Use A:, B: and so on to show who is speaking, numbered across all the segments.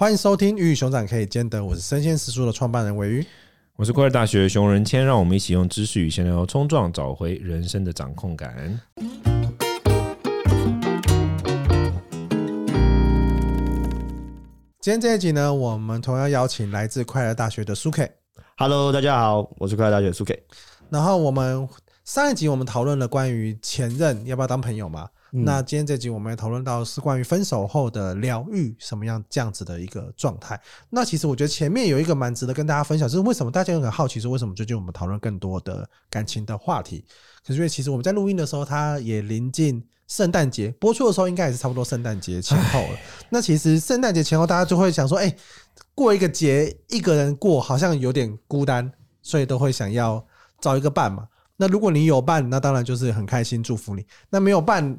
A: 欢迎收听《鱼与熊掌可以兼得》，我是生鲜食书的创办人韦鱼，
B: 我是快乐大学的熊仁谦，让我们一起用知识与闲聊冲撞，找回人生的掌控感。
A: 今天这一集呢，我们同样邀请来自快乐大学的苏 K。
C: Hello，大家好，我是快乐大学苏 K。
A: 然后我们上一集我们讨论了关于前任要不要当朋友嘛？嗯、那今天这集我们也讨论到是关于分手后的疗愈，什么样这样子的一个状态。那其实我觉得前面有一个蛮值得跟大家分享，就是为什么大家很好奇说为什么最近我们讨论更多的感情的话题？可是因为其实我们在录音的时候，它也临近圣诞节，播出的时候应该也是差不多圣诞节前后了。那其实圣诞节前后，大家就会想说，哎，过一个节一个人过好像有点孤单，所以都会想要找一个伴嘛。那如果你有伴，那当然就是很开心，祝福你。那没有伴。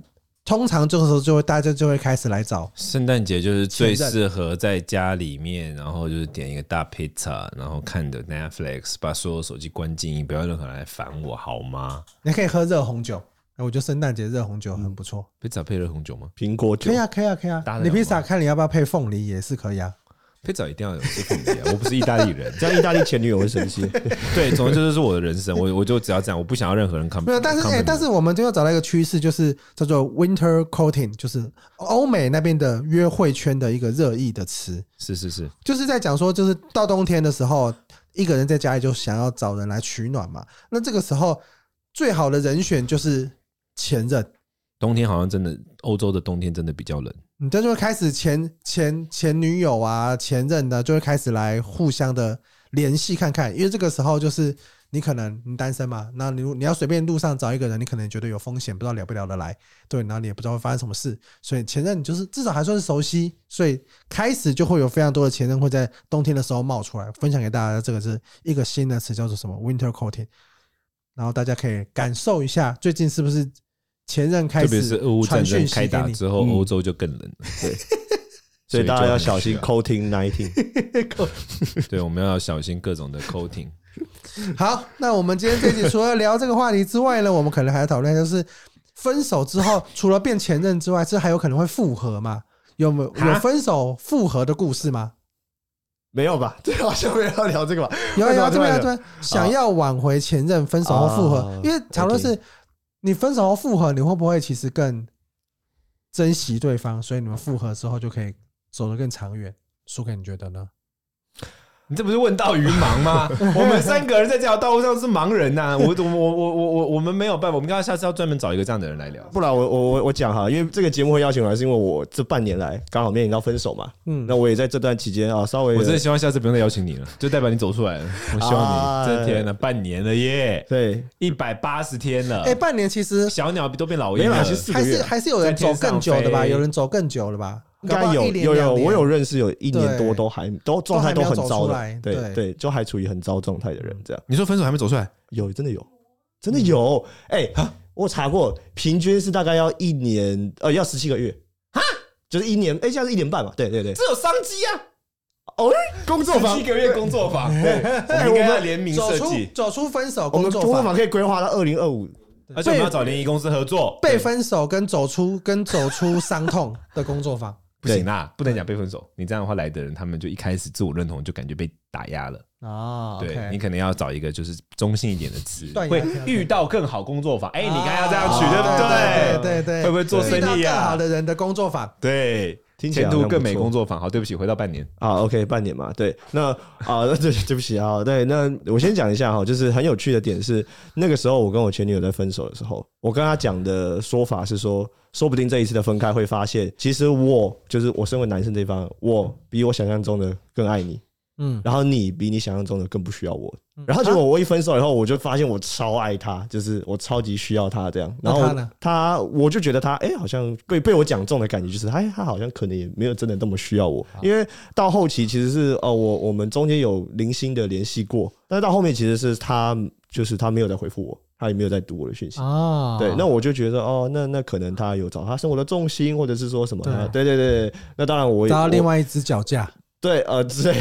A: 通常这个时候就会大家就会开始来找
B: 圣诞节，就是最适合在家里面，然后就是点一个大 pizza，，然后看的 Netflix，把所有手机关静音，不要任何人来烦我，好吗？
A: 你可以喝热红酒，我觉得圣诞节热红酒很不错。
B: 披萨配热红酒吗？
C: 苹果酒
A: 可以啊，可以啊，可以啊。你披萨看你要不要配凤梨也是可以啊。
B: 配早一定要有这份子啊！我不是意大利人，
C: 这样意大利前女友会生气。
B: 对，总之这就是我的人生，我我就只要这样，我不想要任何人看。
A: 没有，但是哎、欸，但是我们就要找到一个趋势，就是叫做 winter courting，就是欧美那边的约会圈的一个热议的词。
B: 是是是，
A: 就是在讲说，就是到冬天的时候，一个人在家里就想要找人来取暖嘛。那这个时候最好的人选就是前任。
B: 冬天好像真的，欧洲的冬天真的比较冷。
A: 你这就会开始前前前女友啊，前任的就会开始来互相的联系看看，因为这个时候就是你可能你单身嘛，那你你要随便路上找一个人，你可能觉得有风险，不知道聊不聊得来，对，然后你也不知道会发生什么事，所以前任就是至少还算是熟悉，所以开始就会有非常多的前任会在冬天的时候冒出来，分享给大家。这个是一个新的词，叫做什么 Winter Courting，然后大家可以感受一下最近是不是。前任开始，特别是俄乌战争开打
B: 之后，欧洲就更冷了。对，
C: 所以大家要小心 coating nineteen。
B: 对，我们要小心各种的 coating。
A: 好，那我们今天这集除了聊这个话题之外呢，我们可能还要讨论，就是分手之后，除了变前任之外，这还有可能会复合吗？有没有有分手复合的故事吗？
C: 没有吧？这好像没有要聊这个吧？
A: 有啊有啊，这边这边想要挽回前任，分手后复合，因为讨论是。你分手后复合，你会不会其实更珍惜对方？所以你们复合之后就可以走得更长远。苏凯你觉得呢？
B: 你这不是问道于盲吗？我们三个人在这条道路上是盲人呐、啊！我我我我我我我们没有办法，我们刚刚下次要专门找一个这样的人来聊。
C: 不然我我我我讲哈，因为这个节目会邀请我来，是因为我这半年来刚好面临到分手嘛。嗯，那我也在这段期间啊，稍微
B: 我真的希望下次不用再邀请你了，就代表你走出来了。我希望你这天呢，半年了耶，
C: 对，
B: 一百八十天了。
A: 哎，半年其实
B: 小鸟都变老鹰了，还
A: 是还是有人走更久的吧？有人走更久了吧？
C: 应该有有有，我有认识有一年多都还都状态都很糟的，对对，就还处于很糟状态的人这样。
B: 你说分手还没走出来？
C: 有真的有，真的有。哎，我查过，平均是大概要一年，呃，要十七个月哈，就是一年，哎，现在是一年半嘛。对对对，
B: 这有商机啊！
C: 哦，工作坊，
B: 七个月工作坊，我们应该联名设计，
A: 走出分手，
C: 我们工作坊可以规划到二零二五。
B: 而且我们要找联谊公司合作，
A: 被分手跟走出跟走出伤痛的工作坊。
B: 不行啦，不能讲被分手。你这样的话来的人，他们就一开始自我认同就感觉被打压了啊。对，你可能要找一个就是中性一点的词，会遇到更好工作法。哎，你看要这样取对不对？
A: 对对，
B: 会不会做生意啊？
A: 更好的人的工作法，
B: 对，前途更美工作坊。好，对不起，回到半年
C: 啊，OK，半年嘛，对，那啊，对，对不起啊，对，那我先讲一下哈，就是很有趣的点是，那个时候我跟我前女友在分手的时候，我跟她讲的说法是说。说不定这一次的分开会发现，其实我就是我身为男生这一方，我比我想象中的更爱你，嗯，然后你比你想象中的更不需要我，然后结果我一分手以后，我就发现我超爱他，就是我超级需要他这样，然后他我就觉得他哎，好像被被我讲中的感觉就是，哎，他好像可能也没有真的那么需要我，因为到后期其实是哦，我我们中间有零星的联系过，但是到后面其实是他就是他没有再回复我。他也没有在读我的讯息。啊，对，那我就觉得哦，那那可能他有找他生活的重心，或者是说什么？对。对对，那当然我也，
A: 找到另外一只脚架，
C: 对呃，对，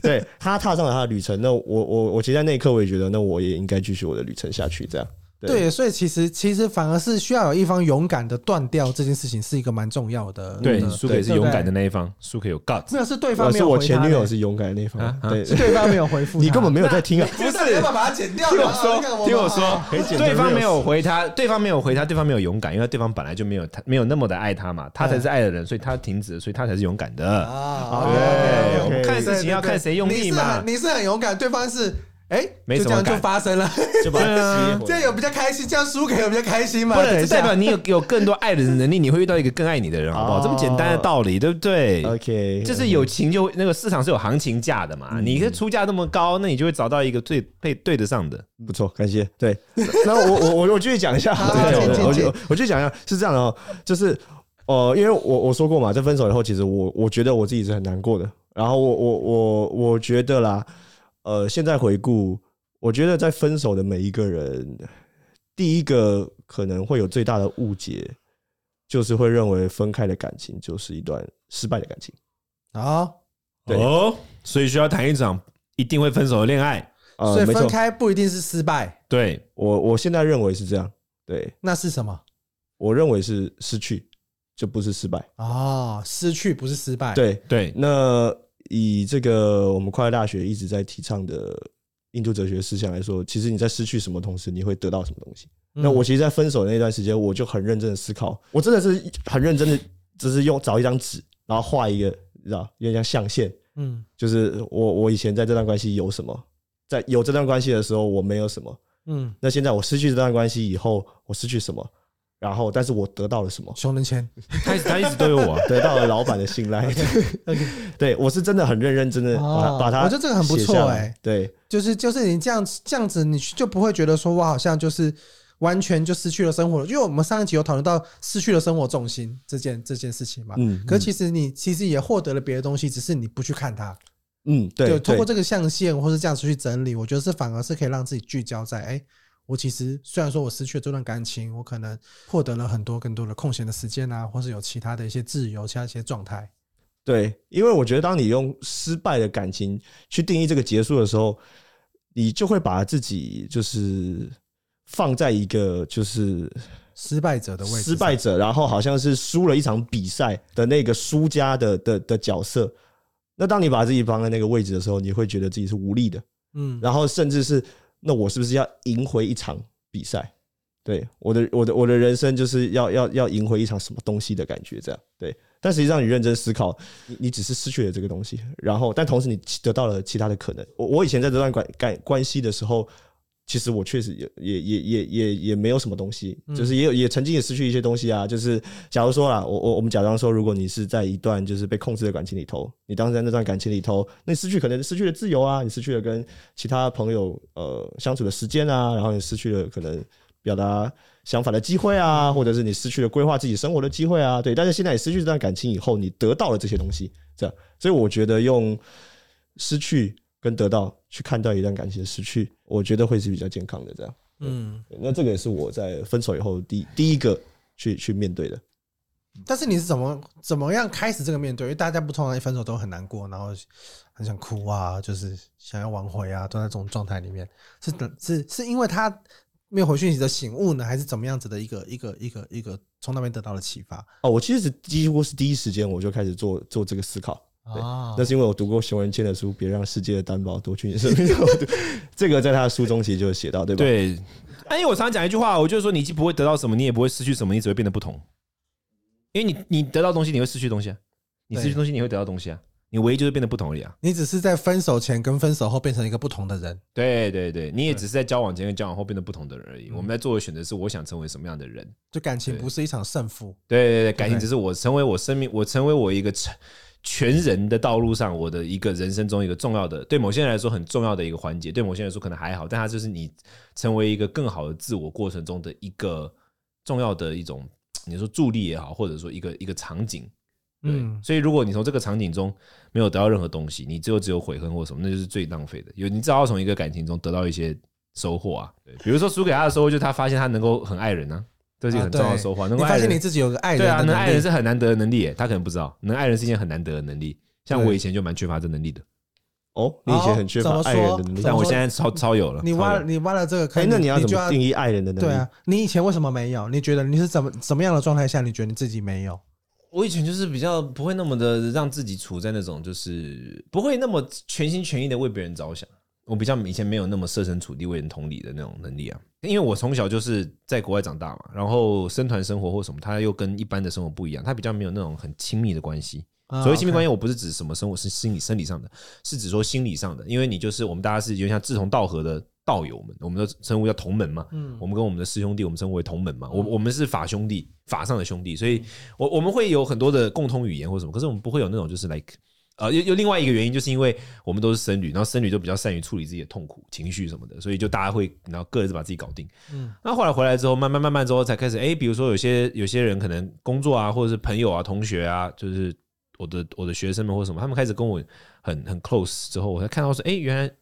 C: 对他踏上了他的旅程，那我我我其实在那一刻我也觉得，那我也应该继续我的旅程下去，这样。
A: 对，所以其实其实反而是需要有一方勇敢的断掉这件事情，是一个蛮重要的。
B: 对，苏可是勇敢的那一方，苏可有 guts。
A: 没有，是对方没有。
C: 是我前女友是勇敢的那一方，对，
A: 是对方没有回复。
C: 你根本没有在听啊！
A: 不是，要把它剪掉？
B: 听我说，听我说，对方没有回他，对方没有回他，对方没有勇敢，因为对方本来就没有他没有那么的爱他嘛，他才是爱的人，所以他停止，所以他才是勇敢的啊。对，我们看事情要看谁用力嘛。
A: 你是很勇敢，对方是。哎，就这样就发生了，
C: 就把它
A: 这样有比较开心，这样输给有比较开心嘛？
B: 不能代表你有有更多爱的能力，你会遇到一个更爱你的人，好不好？这么简单的道理，对不对
C: ？OK，
B: 就是有情就那个市场是有行情价的嘛。你的出价那么高，那你就会找到一个最配对得上的。
C: 不错，感谢。对，那我我我我继续讲一下，我就我继续讲一下，是这样的哦，就是呃，因为我我说过嘛，在分手以后，其实我我觉得我自己是很难过的。然后我我我我觉得啦。呃，现在回顾，我觉得在分手的每一个人，第一个可能会有最大的误解，就是会认为分开的感情就是一段失败的感情
A: 啊。
B: 对哦，所以需要谈一场一定会分手的恋爱。
A: 所以分开不一定是失败。
B: 对，
C: 我我现在认为是这样。对，
A: 那是什么？
C: 我认为是失去，就不是失败
A: 啊。失去不是失败。
C: 对
B: 对，
C: 那。以这个我们快乐大学一直在提倡的印度哲学思想来说，其实你在失去什么同时，你会得到什么东西？那我其实，在分手的那段时间，我就很认真的思考，我真的是很认真的，只是用找一张纸，然后画一个，你知道，有点像象限，嗯，就是我我以前在这段关系有什么，在有这段关系的时候我没有什么，嗯，那现在我失去这段关系以后，我失去什么？然后，但是我得到了什么？
A: 熊仁谦，
B: 他他一直都有我，
C: 得到了老板的信赖。对，我是真的很认认真的把把他，
A: 我觉得这个很不错哎。
C: 对，
A: 就是就是你这样子这样子，你就不会觉得说我好像就是完全就失去了生活，因为我们上一集有讨论到失去了生活重心这件这件事情嘛。嗯。可其实你其实也获得了别的东西，只是你不去看它。
C: 嗯，对。
A: 就通过这个象限或是这样子去整理，我觉得是反而是可以让自己聚焦在哎。我其实虽然说我失去了这段感情，我可能获得了很多更多的空闲的时间啊，或是有其他的一些自由，其他一些状态。
C: 对，因为我觉得当你用失败的感情去定义这个结束的时候，你就会把自己就是放在一个就是
A: 失败者的位置，
C: 失败者，然后好像是输了一场比赛的那个输家的的的角色。那当你把自己放在那个位置的时候，你会觉得自己是无力的，嗯，然后甚至是。那我是不是要赢回一场比赛？对，我的我的我的人生就是要要要赢回一场什么东西的感觉，这样对。但实际上你认真思考，你你只是失去了这个东西，然后但同时你得到了其他的可能。我我以前在这段关关关系的时候。其实我确实也也也也也也没有什么东西，就是也有也曾经也失去一些东西啊。就是假如说啦，我我我们假装说，如果你是在一段就是被控制的感情里头，你当时在那段感情里头，那你失去可能失去了自由啊，你失去了跟其他朋友呃相处的时间啊，然后你失去了可能表达想法的机会啊，或者是你失去了规划自己生活的机会啊。对，但是现在你失去这段感情以后，你得到了这些东西，这样，所以我觉得用失去。跟得到去看待一段感情的失去，我觉得会是比较健康的。这样，嗯，那这个也是我在分手以后第第一个去去面对的。
A: 但是你是怎么怎么样开始这个面对？因为大家不通常一分手都很难过，然后很想哭啊，就是想要挽回啊，都在这种状态里面。是是是因为他没有回讯息的醒悟呢，还是怎么样子的一个一个一个一个从那边得到了启发？
C: 哦，我其实几乎是第一时间我就开始做做这个思考。对，那是因为我读过熊仁谦的书，别让世界的担保夺去你生命。这个在他的书中其实就写到，对吧？
B: 对。因为我常常讲一句话，我就是说，你既不会得到什么，你也不会失去什么，你只会变得不同。因为你你得到东西，你会失去东西啊；你失去东西，你会得到东西啊。你唯一就是变得不同而已啊。
A: 你只是在分手前跟分手后变成一个不同的人。
B: 对对对，你也只是在交往前跟交往后变得不同的人而已。我们在做的选择是，我想成为什么样的人。
A: 就感情不是一场胜负。
B: 对对对，感情只是我成为我生命，我成为我一个成。全人的道路上，我的一个人生中一个重要的，对某些人来说很重要的一个环节，对某些人来说可能还好，但它就是你成为一个更好的自我过程中的一个重要的一种，你说助力也好，或者说一个一个场景。对，所以如果你从这个场景中没有得到任何东西，你最后只有悔恨或什么，那就是最浪费的。有你只要从一个感情中得到一些收获啊，对，比如说输给他的收获，就是他发现他能够很爱人呢。这是很重要的收获。能
A: 发现你自己有个爱人，
B: 对啊，能爱人是很难得的能力。他可能不知道，能爱人是一件很难得的能力。像我以前就蛮缺乏这能力的。
C: 哦，你以前很缺乏爱人的能力，
B: 但我现在超超有了。
A: 你挖了你挖了这个坑，
C: 那你要怎么定义爱人的能力？
A: 对啊，你以前为什么没有？你觉得你是怎么怎么样的状态下，你觉得你自己没有？
B: 我以前就是比较不会那么的让自己处在那种，就是不会那么全心全意的为别人着想。我比较以前没有那么设身处地为人同理的那种能力啊，因为我从小就是在国外长大嘛，然后生团生活或什么，他又跟一般的生活不一样，他比较没有那种很亲密的关系。所谓亲密关系，我不是指什么生活是心理生理上的，是指说心理上的，因为你就是我们大家是有点像志同道合的道友们，我们的称呼叫同门嘛，嗯，我们跟我们的师兄弟，我们称为同门嘛，我我们是法兄弟，法上的兄弟，所以我我们会有很多的共通语言或什么，可是我们不会有那种就是 like。呃，又又另外一个原因，就是因为我们都是僧侣，然后僧侣就比较善于处理自己的痛苦、情绪什么的，所以就大家会然后各自把自己搞定。嗯，那后来回来之后，慢慢慢慢之后才开始，哎，比如说有些有些人可能工作啊，或者是朋友啊、同学啊，就是我的我的学生们或什么，他们开始跟我很很 close 之后，我才看到说，哎，原来。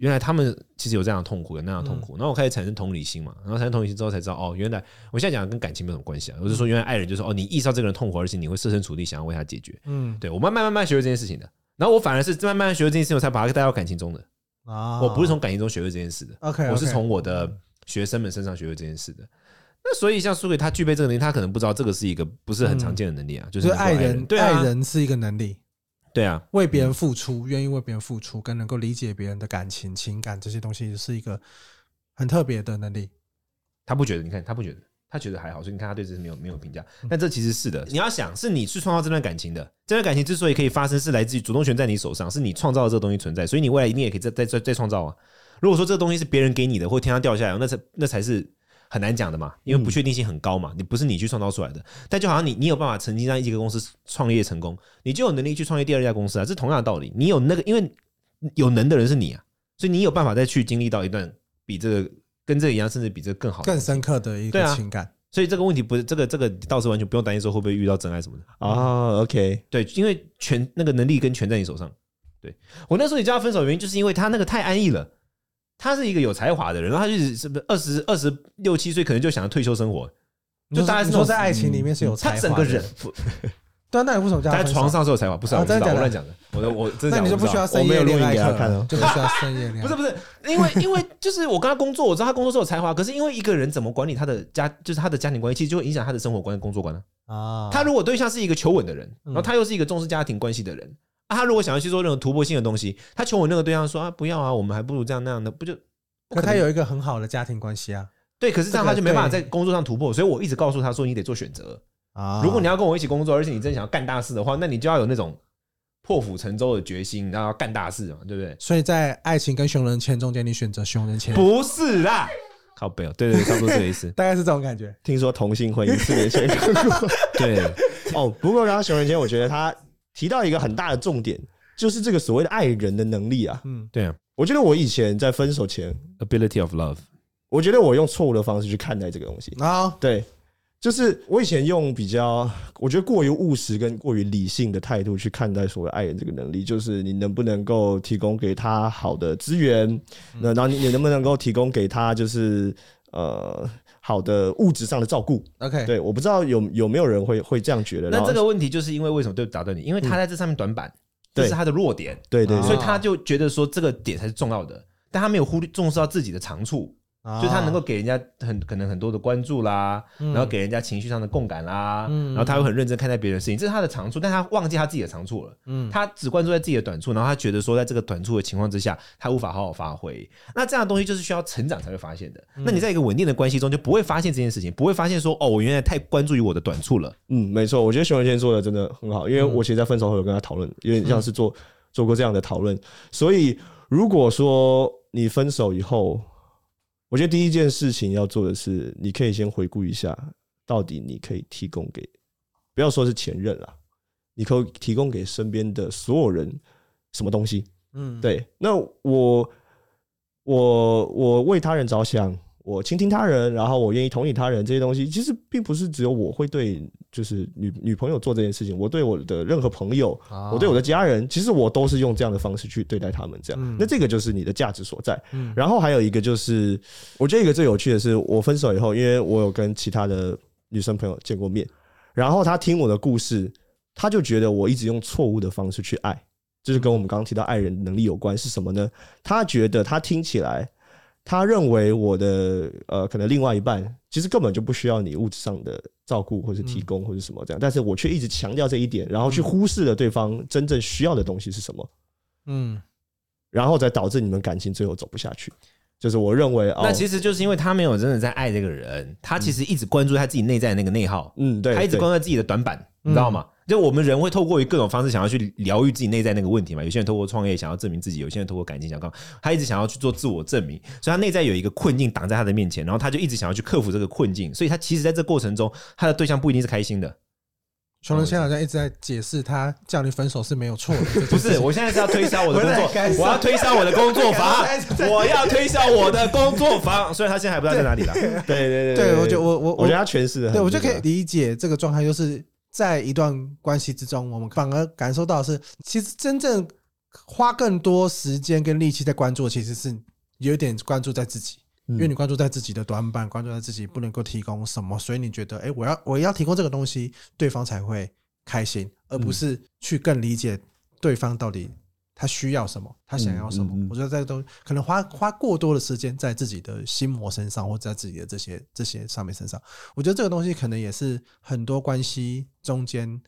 B: 原来他们其实有这样的痛苦，有那样的痛苦，然后我开始产生同理心嘛，然后产生同理心之后才知道，哦，原来我现在讲的跟感情没有什么关系啊，我是说，原来爱人就是哦，你意识到这个人痛苦，而且你会设身处地想要为他解决，嗯，对，我慢慢慢慢学会这件事情的，然后我反而是慢慢学会这件事情，我才把它带到感情中的。啊，我不是从感情中学会这件事的，OK，我是从我的学生们身上学会这件事的。那所以像苏伟他具备这个能力，他可能不知道这个是一个不是很常见的能力啊，就是
A: 爱人，对，爱人是一个能力。
B: 对啊，
A: 为别人付出，愿意为别人付出，跟能够理解别人的感情、情感这些东西，是一个很特别的能力。
B: 他不觉得，你看他不觉得，他觉得还好，所以你看他对这是没有没有评价。但这其实是的，你要想，是你去创造这段感情的，这段感情之所以可以发生，是来自于主动权在你手上，是你创造的这个东西存在，所以你未来一定也可以再再再再创造啊。如果说这个东西是别人给你的，或天上掉下来，那才那才是。很难讲的嘛，因为不确定性很高嘛，你不是你去创造出来的，但就好像你，你有办法曾经让一个公司创业成功，你就有能力去创业第二家公司啊，这是同样的道理。你有那个，因为有能的人是你啊，所以你有办法再去经历到一段比这个跟这个一样，甚至比这个更好、
A: 更深刻的一个情感。
B: 所以这个问题不是这个这个倒是完全不用担心说会不会遇到真爱什么的
C: 啊。OK，
B: 对，因为权那个能力跟权在你手上。对，我那时候你叫他分手的原因，就是因为他那个太安逸了。他是一个有才华的人，然后他就是是不是二十二十六七岁，可能就想要退休生活，就大概是
A: 说在爱情里面是有才华，他整个人 不，对，那你为什么叫？
B: 他在床上是有才华，不是我乱讲的，我我真的
A: 那你就不需要深夜恋爱给他看了，就不需要深夜恋爱，
B: 不是不是，因为因为就是我跟他工作，我知道他工作是有才华，可是因为一个人怎么管理他的家，就是他的家庭关系，其实就会影响他的生活观、工作观啊。他如果对象是一个求稳的人，然后他又是一个重视家庭关系的人。啊，他如果想要去做任何突破性的东西，他求我那个对象说啊，不要啊，我们还不如这样那样的，不就？
A: 可他有一个很好的家庭关系啊。
B: 对，可是这样他就没办法在工作上突破，所以我一直告诉他说，你得做选择啊。如果你要跟我一起工作，而且你真想要干大事的话，那你就要有那种破釜沉舟的决心，然后要干大事嘛，对不对？
A: 所以在爱情跟熊仁谦中间，你选择熊仁谦？
B: 不是啦，靠背哦，对对，差不多这个意思，
A: 大概是这种感觉。
C: 听说同性婚姻四年前对 哦，不过刚刚熊仁谦，我觉得他。提到一个很大的重点，就是这个所谓的爱人的能力啊。
B: 嗯，对啊，
C: 我觉得我以前在分手前
B: ，ability of love，
C: 我觉得我用错误的方式去看待这个东西啊。对，就是我以前用比较，我觉得过于务实跟过于理性的态度去看待所谓爱人这个能力，就是你能不能够提供给他好的资源，那然后你你能不能够提供给他就是呃。好的物质上的照顾，OK，对，我不知道有有没有人会会这样觉得。
B: 那这个问题就是因为为什么对打断你？因为他在这上面短板，这是他的弱点，对对，所以他就觉得说这个点才是重要的，但他没有忽略重视到自己的长处。就他能够给人家很可能很多的关注啦，然后给人家情绪上的共感啦，然后他会很认真看待别人的事情，这是他的长处，但他忘记他自己的长处了。嗯，他只关注在自己的短处，然后他觉得说，在这个短处的情况之下，他无法好好发挥。那这样的东西就是需要成长才会发现的。那你在一个稳定的关系中，就不会发现这件事情，不会发现说，哦，我原来太关注于我的短处了。
C: 嗯，没错，我觉得熊仁谦做的真的很好，因为我其实，在分手后有跟他讨论，有点像是做做过这样的讨论。所以，如果说你分手以后，我觉得第一件事情要做的是，你可以先回顾一下，到底你可以提供给，不要说是前任了，你可以提供给身边的所有人什么东西？嗯，对。那我我我为他人着想。我倾听他人，然后我愿意同理他人，这些东西其实并不是只有我会对，就是女女朋友做这件事情。我对我的任何朋友，我对我的家人，其实我都是用这样的方式去对待他们。这样，那这个就是你的价值所在。然后还有一个就是，我觉得一个最有趣的是，我分手以后，因为我有跟其他的女生朋友见过面，然后他听我的故事，他就觉得我一直用错误的方式去爱。就是跟我们刚刚提到爱人能力有关，是什么呢？他觉得他听起来，他认为我的呃，可能另外一半其实根本就不需要你物质上的照顾或者提供或者什么这样，但是我却一直强调这一点，然后去忽视了对方真正需要的东西是什么，嗯，然后再导致你们感情最后走不下去。就是我认为，
B: 那其实就是因为他没有真的在爱这个人，他其实一直关注他自己内在的那个内耗，嗯，对，他一直关注自己的短板，你知道吗？就我们人会透过于各种方式想要去疗愈自己内在那个问题嘛。有些人透过创业想要证明自己，有些人透过感情想要，他一直想要去做自我证明，所以他内在有一个困境挡在他的面前，然后他就一直想要去克服这个困境，所以他其实在这过程中，他的对象不一定是开心的。
A: 穷人现在好像一直在解释，他叫你分手是没有错的。
B: 不是，我现在是要推销我的工作，我要推销我的工作房，我要推销我的工作房。虽然他现在还不知道在哪里了。
C: 对对对，
A: 对我觉得我我
C: 我觉得他诠释的，
A: 对我就可以理解这个状态，就是在一段关系之中，我们反而感受到的是，其实真正花更多时间跟力气在关注，其实是有点关注在自己。因为你关注在自己的短板，关注在自己不能够提供什么，所以你觉得，哎，我要我要提供这个东西，对方才会开心，而不是去更理解对方到底他需要什么，他想要什么。我觉得这都可能花花过多的时间在自己的心魔身上，或者在自己的这些这些上面身上。我觉得这个东西可能也是很多关系中间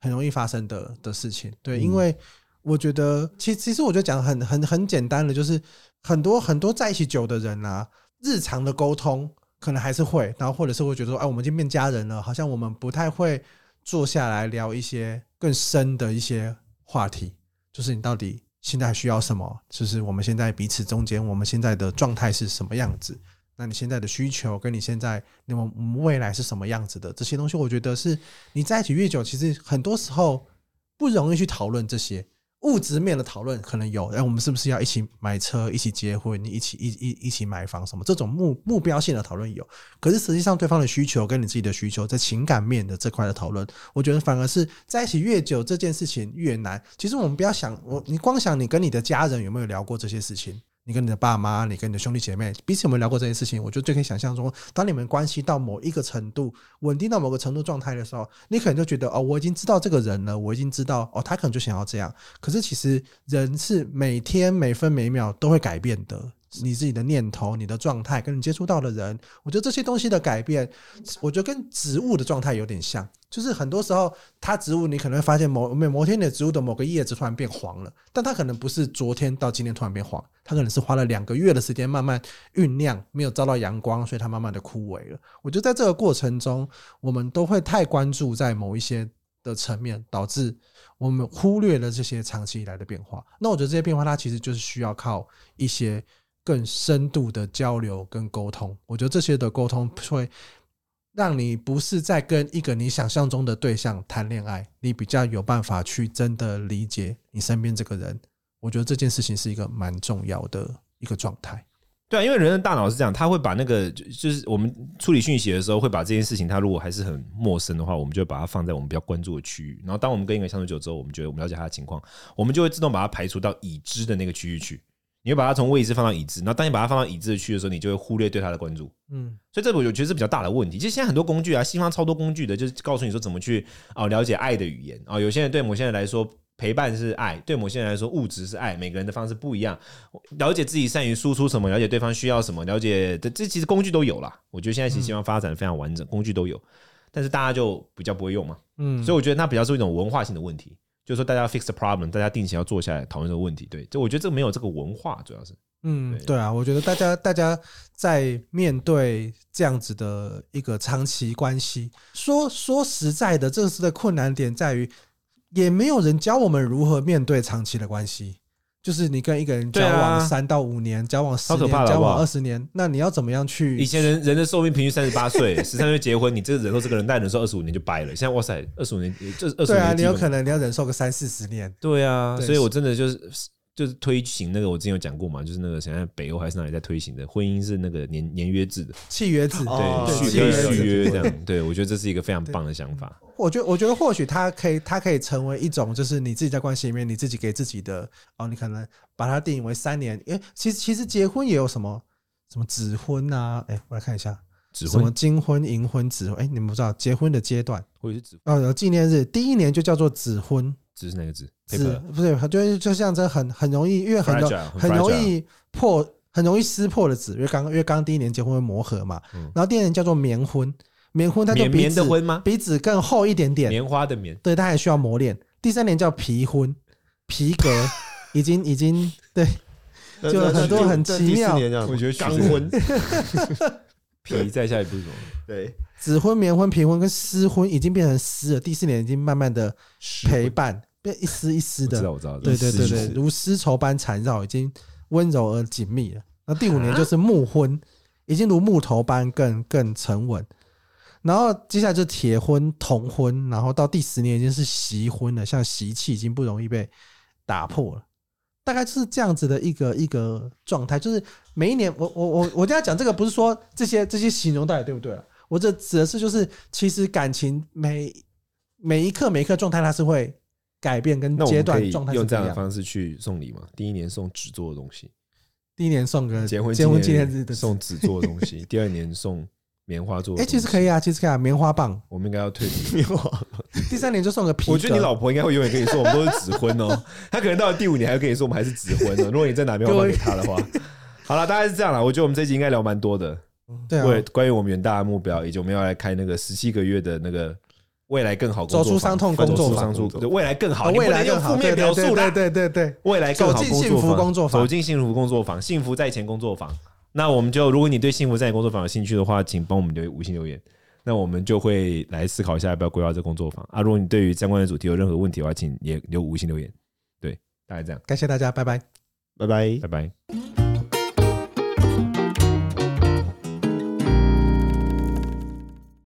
A: 很容易发生的的事情。对，因为我觉得，其实其实我觉得讲很很很简单的，就是。很多很多在一起久的人啊，日常的沟通可能还是会，然后或者是会觉得说，哎，我们已经变家人了，好像我们不太会坐下来聊一些更深的一些话题，就是你到底现在需要什么？就是我们现在彼此中间，我们现在的状态是什么样子？那你现在的需求跟你现在那么未来是什么样子的？这些东西，我觉得是你在一起越久，其实很多时候不容易去讨论这些。物质面的讨论可能有，哎，我们是不是要一起买车、一起结婚、一起一一一起买房什么？这种目目标性的讨论有，可是实际上对方的需求跟你自己的需求，在情感面的这块的讨论，我觉得反而是在一起越久，这件事情越难。其实我们不要想，我你光想你跟你的家人有没有聊过这些事情。你跟你的爸妈，你跟你的兄弟姐妹，彼此有没有聊过这些事情？我觉得就可以想象中，当你们关系到某一个程度，稳定到某个程度状态的时候，你可能就觉得哦，我已经知道这个人了，我已经知道哦，他可能就想要这样。可是其实人是每天每分每秒都会改变的。你自己的念头、你的状态，跟你接触到的人，我觉得这些东西的改变，我觉得跟植物的状态有点像。就是很多时候，它植物你可能会发现某某某天的植物的某个叶子突然变黄了，但它可能不是昨天到今天突然变黄，它可能是花了两个月的时间慢慢酝酿，没有遭到阳光，所以它慢慢的枯萎了。我觉得在这个过程中，我们都会太关注在某一些的层面，导致我们忽略了这些长期以来的变化。那我觉得这些变化，它其实就是需要靠一些。更深度的交流跟沟通，我觉得这些的沟通会让你不是在跟一个你想象中的对象谈恋爱，你比较有办法去真的理解你身边这个人。我觉得这件事情是一个蛮重要的一个状态。
B: 对啊，因为人的大脑是这样，他会把那个就是我们处理讯息的时候，会把这件事情，他如果还是很陌生的话，我们就会把它放在我们比较关注的区域。然后当我们跟一个相处久之后，我们觉得我们了解他的情况，我们就会自动把它排除到已知的那个区域去。你会把它从未知放到已知，然后当你把它放到已知的区的时候，你就会忽略对它的关注。嗯，所以这我觉得是比较大的问题。其实现在很多工具啊，西方超多工具的，就是告诉你说怎么去哦了解爱的语言啊。有些人对某些人来说陪伴是爱，对某些人来说物质是爱，每个人的方式不一样。了解自己善于输出什么，了解对方需要什么，了解这其实工具都有啦。我觉得现在其实西方发展非常完整，工具都有，但是大家就比较不会用嘛。嗯，所以我觉得它比较是一种文化性的问题。就是说，大家 fix the problem，大家定期要坐下来讨论这个问题。对，就我觉得这个没有这个文化，主要是，
A: 嗯，对啊，我觉得大家大家在面对这样子的一个长期关系，说说实在的，这次的困难点在于，也没有人教我们如何面对长期的关系。就是你跟一个人交往三到五年，交往十年，交往二十年，那你要怎么样去？
B: 以前人人的寿命平均三十八岁，十三岁结婚，你这个忍受这个人，但忍受二十五年就掰了。现在哇塞，二十五年，这二十五年，对啊，
A: 你有可能你要忍受个三四十年。
B: 对啊，所以我真的就是。就是推行那个，我之前有讲过嘛，就是那个现在北欧还是哪里在推行的婚姻是那个年年约制的
A: 契约制，
B: 对续约续约这样，对我觉得这是一个非常棒的想法。
A: 我觉得我觉得或许它可以它可以成为一种，就是你自己在关系里面你自己给自己的哦，你可能把它定义为三年，因为其实其实结婚也有什么什么指婚啊，哎，我来看一下，
B: 指婚
A: 什么金婚银婚指婚，哎，你们不知道结婚的阶段
B: 或者是指
A: 哦，纪念日第一年就叫做指婚。
B: 指是哪个纸？
A: 纸不是，就就像这很很容易，因为很容很容易破，很容易撕破的纸。因为刚因为刚第一年结婚会磨合嘛，然后第二年叫做棉婚，棉婚它就比纸比纸更厚一点点，
B: 棉花的棉，
A: 对，它还需要磨练。第三年叫皮婚，皮革 已经已经对，就很多很奇妙。
C: 我觉得钢婚，
B: 皮再下一步是什么？
C: 对，
A: 纸婚、棉婚、皮婚跟丝婚已经变成丝了。第四年已经慢慢的陪伴，变一丝一丝的。
B: 我知道，我知道。
A: 对对对对，如丝绸般缠绕，已经温柔而紧密了。那第五年就是木婚，已经如木头般更更沉稳。然后接下来就是铁婚、铜婚，然后到第十年已经是习婚了，像习气已经不容易被打破了，大概就是这样子的一个一个状态。就是每一年，我我我我跟他讲这个，不是说这些这些形容到底对不对啊？我这指的是就是，其实感情每每一刻每一刻状态，它是会改变跟阶段状态。
B: 用这样的方式去送礼嘛？第一年送纸做的东西，
A: 第一年送个
B: 结婚
A: 结婚纪念日的
B: 送纸做的东西，第二年送。棉花做的，
A: 哎，其实可以啊，其实可以啊，棉花棒。
B: 我们应该要退
C: 棉花。
A: 第三年就送个皮。
B: 我觉得你老婆应该会永远跟你说，我们都是纸婚哦。她可能到了第五年还会跟你说，我们还是纸婚哦。如果你再拿棉花棒给她的话，好了，大概是这样了。我觉得我们这集应该聊蛮多的。
A: 对啊。
B: 关于我们远大的目标，以及我们要来开那个十七个月的那个未来更好工作，
A: 走出伤痛工作坊，
B: 未来更好，
A: 未来更好。
B: 负面描述
A: 对对对对，
B: 未来更好。
A: 走进幸福工作坊，
B: 走进幸福工作坊，幸福在前工作坊。那我们就，如果你对幸福在你工作坊有兴趣的话，请帮我们留五星留言。那我们就会来思考一下要不要规划这工作坊啊。如果你对于相关的主题有任何问题的话，请也留五星留言。对，大概这样。
A: 感谢大家，拜拜，
C: 拜拜，
B: 拜拜。